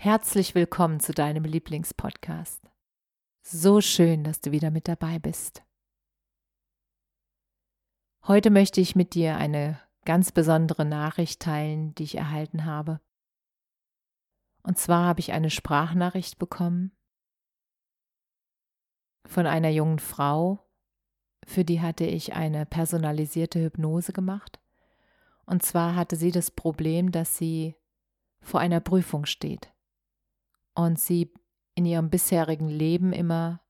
Herzlich willkommen zu deinem Lieblingspodcast. So schön, dass du wieder mit dabei bist. Heute möchte ich mit dir eine ganz besondere Nachricht teilen, die ich erhalten habe. Und zwar habe ich eine Sprachnachricht bekommen von einer jungen Frau, für die hatte ich eine personalisierte Hypnose gemacht. Und zwar hatte sie das Problem, dass sie vor einer Prüfung steht und sie in ihrem bisherigen Leben immer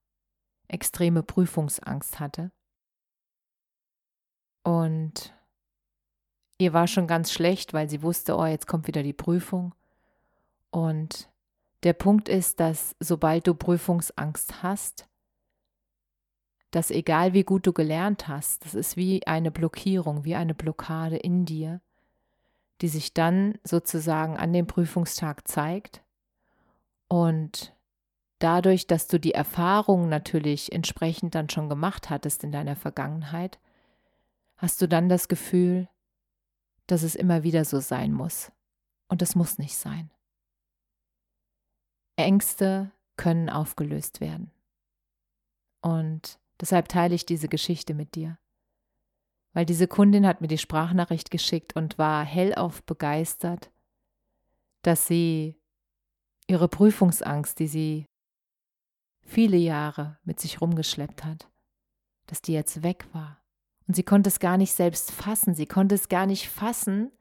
extreme Prüfungsangst hatte. Und ihr war schon ganz schlecht, weil sie wusste, oh, jetzt kommt wieder die Prüfung. Und der Punkt ist, dass sobald du Prüfungsangst hast, dass egal wie gut du gelernt hast, das ist wie eine Blockierung, wie eine Blockade in dir, die sich dann sozusagen an dem Prüfungstag zeigt und dadurch, dass du die Erfahrung natürlich entsprechend dann schon gemacht hattest in deiner Vergangenheit, hast du dann das Gefühl, dass es immer wieder so sein muss. Und es muss nicht sein. Ängste können aufgelöst werden. Und deshalb teile ich diese Geschichte mit dir. Weil diese Kundin hat mir die Sprachnachricht geschickt und war hellauf begeistert, dass sie ihre Prüfungsangst, die sie viele Jahre mit sich rumgeschleppt hat, dass die jetzt weg war. Und sie konnte es gar nicht selbst fassen, sie konnte es gar nicht fassen,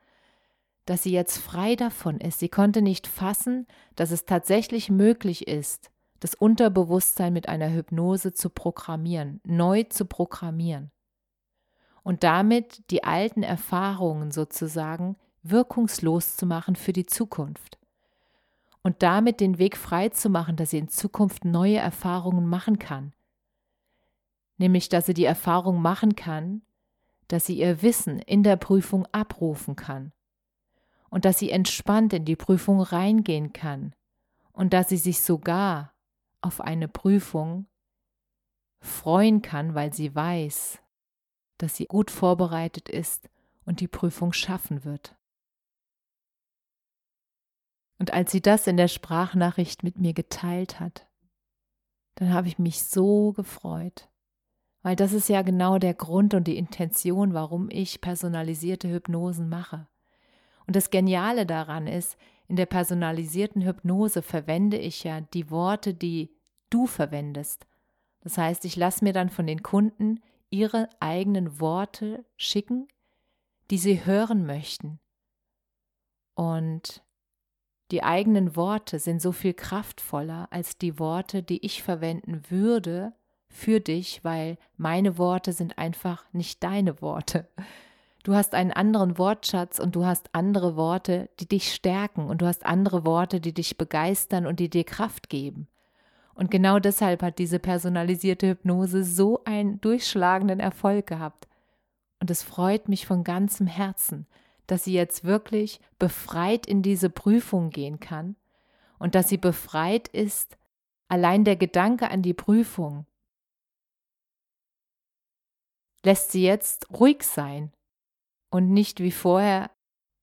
dass sie jetzt frei davon ist. Sie konnte nicht fassen, dass es tatsächlich möglich ist, das Unterbewusstsein mit einer Hypnose zu programmieren, neu zu programmieren. Und damit die alten Erfahrungen sozusagen wirkungslos zu machen für die Zukunft und damit den Weg frei zu machen, dass sie in Zukunft neue Erfahrungen machen kann. Nämlich, dass sie die Erfahrung machen kann, dass sie ihr Wissen in der Prüfung abrufen kann und dass sie entspannt in die Prüfung reingehen kann und dass sie sich sogar auf eine Prüfung freuen kann, weil sie weiß, dass sie gut vorbereitet ist und die Prüfung schaffen wird. Und als sie das in der Sprachnachricht mit mir geteilt hat, dann habe ich mich so gefreut. Weil das ist ja genau der Grund und die Intention, warum ich personalisierte Hypnosen mache. Und das Geniale daran ist, in der personalisierten Hypnose verwende ich ja die Worte, die du verwendest. Das heißt, ich lasse mir dann von den Kunden ihre eigenen Worte schicken, die sie hören möchten. Und die eigenen Worte sind so viel kraftvoller als die Worte, die ich verwenden würde für dich, weil meine Worte sind einfach nicht deine Worte. Du hast einen anderen Wortschatz und du hast andere Worte, die dich stärken und du hast andere Worte, die dich begeistern und die dir Kraft geben. Und genau deshalb hat diese personalisierte Hypnose so einen durchschlagenden Erfolg gehabt. Und es freut mich von ganzem Herzen, dass sie jetzt wirklich befreit in diese Prüfung gehen kann und dass sie befreit ist, allein der Gedanke an die Prüfung lässt sie jetzt ruhig sein und nicht wie vorher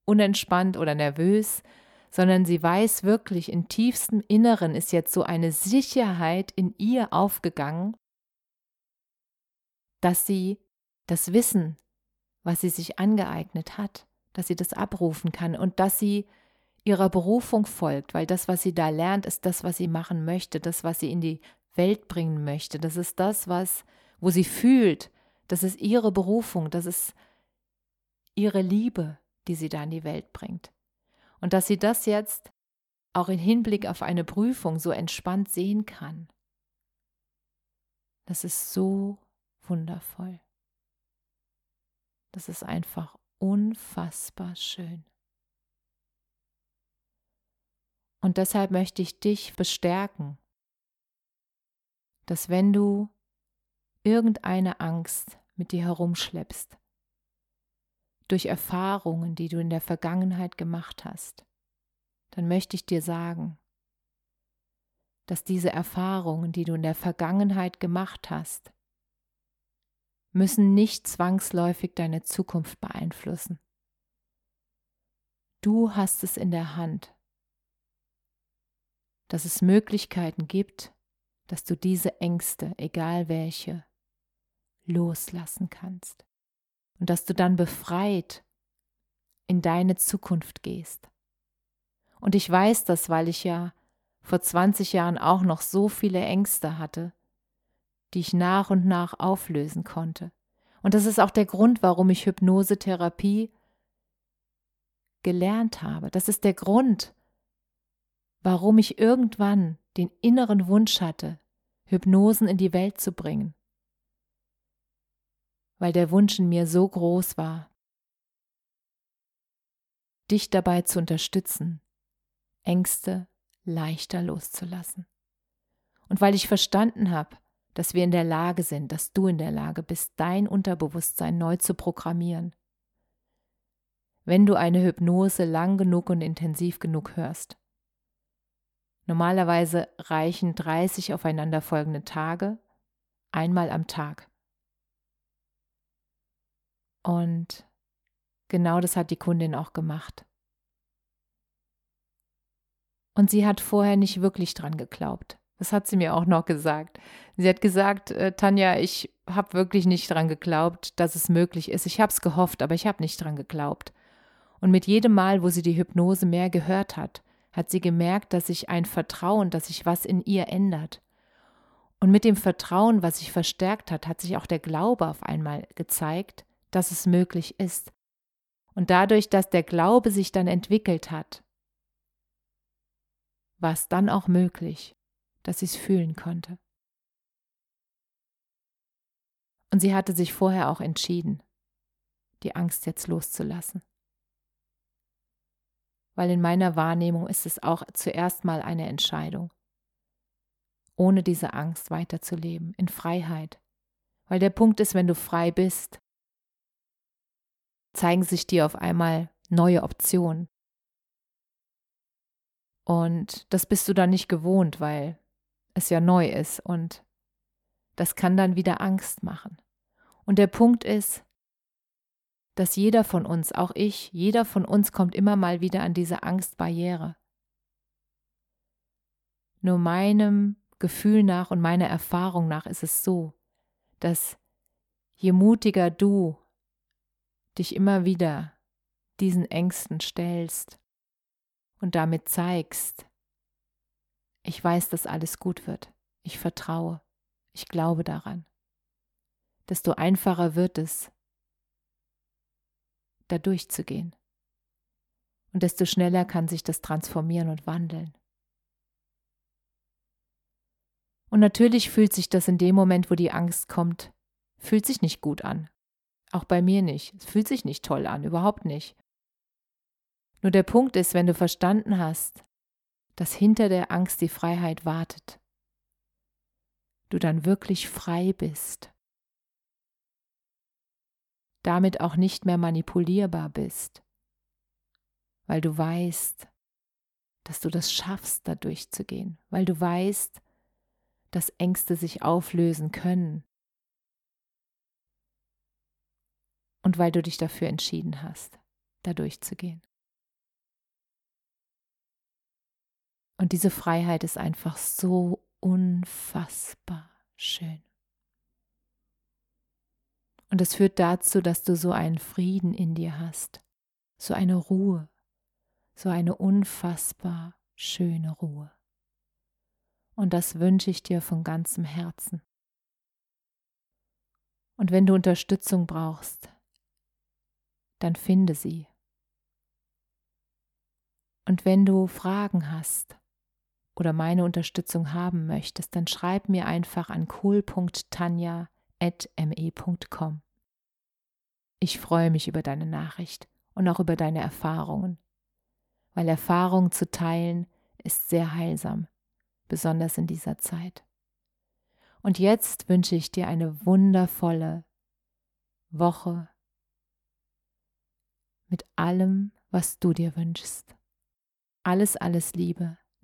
unentspannt oder nervös, sondern sie weiß wirklich, in tiefstem Inneren ist jetzt so eine Sicherheit in ihr aufgegangen, dass sie das Wissen, was sie sich angeeignet hat, dass sie das abrufen kann und dass sie ihrer Berufung folgt, weil das, was sie da lernt, ist das, was sie machen möchte, das, was sie in die Welt bringen möchte. Das ist das, was, wo sie fühlt, das ist ihre Berufung, das ist ihre Liebe, die sie da in die Welt bringt. Und dass sie das jetzt auch im Hinblick auf eine Prüfung so entspannt sehen kann. Das ist so wundervoll. Das ist einfach unfassbar schön. Und deshalb möchte ich dich bestärken, dass wenn du irgendeine Angst mit dir herumschleppst, durch Erfahrungen, die du in der Vergangenheit gemacht hast, dann möchte ich dir sagen, dass diese Erfahrungen, die du in der Vergangenheit gemacht hast, müssen nicht zwangsläufig deine Zukunft beeinflussen. Du hast es in der Hand, dass es Möglichkeiten gibt, dass du diese Ängste, egal welche, loslassen kannst und dass du dann befreit in deine Zukunft gehst. Und ich weiß das, weil ich ja vor 20 Jahren auch noch so viele Ängste hatte, die ich nach und nach auflösen konnte. Und das ist auch der Grund, warum ich Hypnosetherapie gelernt habe. Das ist der Grund, warum ich irgendwann den inneren Wunsch hatte, Hypnosen in die Welt zu bringen. Weil der Wunsch in mir so groß war, dich dabei zu unterstützen, Ängste leichter loszulassen. Und weil ich verstanden habe, dass wir in der Lage sind, dass du in der Lage bist, dein Unterbewusstsein neu zu programmieren. Wenn du eine Hypnose lang genug und intensiv genug hörst. Normalerweise reichen 30 aufeinanderfolgende Tage, einmal am Tag. Und genau das hat die Kundin auch gemacht. Und sie hat vorher nicht wirklich dran geglaubt. Das hat sie mir auch noch gesagt. Sie hat gesagt, äh, Tanja, ich habe wirklich nicht dran geglaubt, dass es möglich ist. Ich habe es gehofft, aber ich habe nicht dran geglaubt. Und mit jedem Mal, wo sie die Hypnose mehr gehört hat, hat sie gemerkt, dass sich ein Vertrauen, dass sich was in ihr ändert. Und mit dem Vertrauen, was sich verstärkt hat, hat sich auch der Glaube auf einmal gezeigt, dass es möglich ist. Und dadurch, dass der Glaube sich dann entwickelt hat, war es dann auch möglich, dass sie es fühlen konnte. Und sie hatte sich vorher auch entschieden, die Angst jetzt loszulassen weil in meiner Wahrnehmung ist es auch zuerst mal eine Entscheidung, ohne diese Angst weiterzuleben, in Freiheit. Weil der Punkt ist, wenn du frei bist, zeigen sich dir auf einmal neue Optionen. Und das bist du dann nicht gewohnt, weil es ja neu ist und das kann dann wieder Angst machen. Und der Punkt ist, dass jeder von uns, auch ich, jeder von uns kommt immer mal wieder an diese Angstbarriere. Nur meinem Gefühl nach und meiner Erfahrung nach ist es so, dass je mutiger du dich immer wieder diesen Ängsten stellst und damit zeigst, ich weiß, dass alles gut wird, ich vertraue, ich glaube daran, desto einfacher wird es, da durchzugehen. Und desto schneller kann sich das transformieren und wandeln. Und natürlich fühlt sich das in dem Moment, wo die Angst kommt, fühlt sich nicht gut an. Auch bei mir nicht. Es fühlt sich nicht toll an, überhaupt nicht. Nur der Punkt ist, wenn du verstanden hast, dass hinter der Angst die Freiheit wartet, du dann wirklich frei bist. Damit auch nicht mehr manipulierbar bist, weil du weißt, dass du das schaffst, da durchzugehen, weil du weißt, dass Ängste sich auflösen können. Und weil du dich dafür entschieden hast, da durchzugehen. Und diese Freiheit ist einfach so unfassbar schön. Und es führt dazu, dass du so einen Frieden in dir hast, so eine Ruhe, so eine unfassbar schöne Ruhe. Und das wünsche ich dir von ganzem Herzen. Und wenn du Unterstützung brauchst, dann finde sie. Und wenn du Fragen hast oder meine Unterstützung haben möchtest, dann schreib mir einfach an cool.tanja.me.com. Ich freue mich über deine Nachricht und auch über deine Erfahrungen, weil Erfahrung zu teilen ist sehr heilsam, besonders in dieser Zeit. Und jetzt wünsche ich dir eine wundervolle Woche mit allem, was du dir wünschst. Alles, alles Liebe.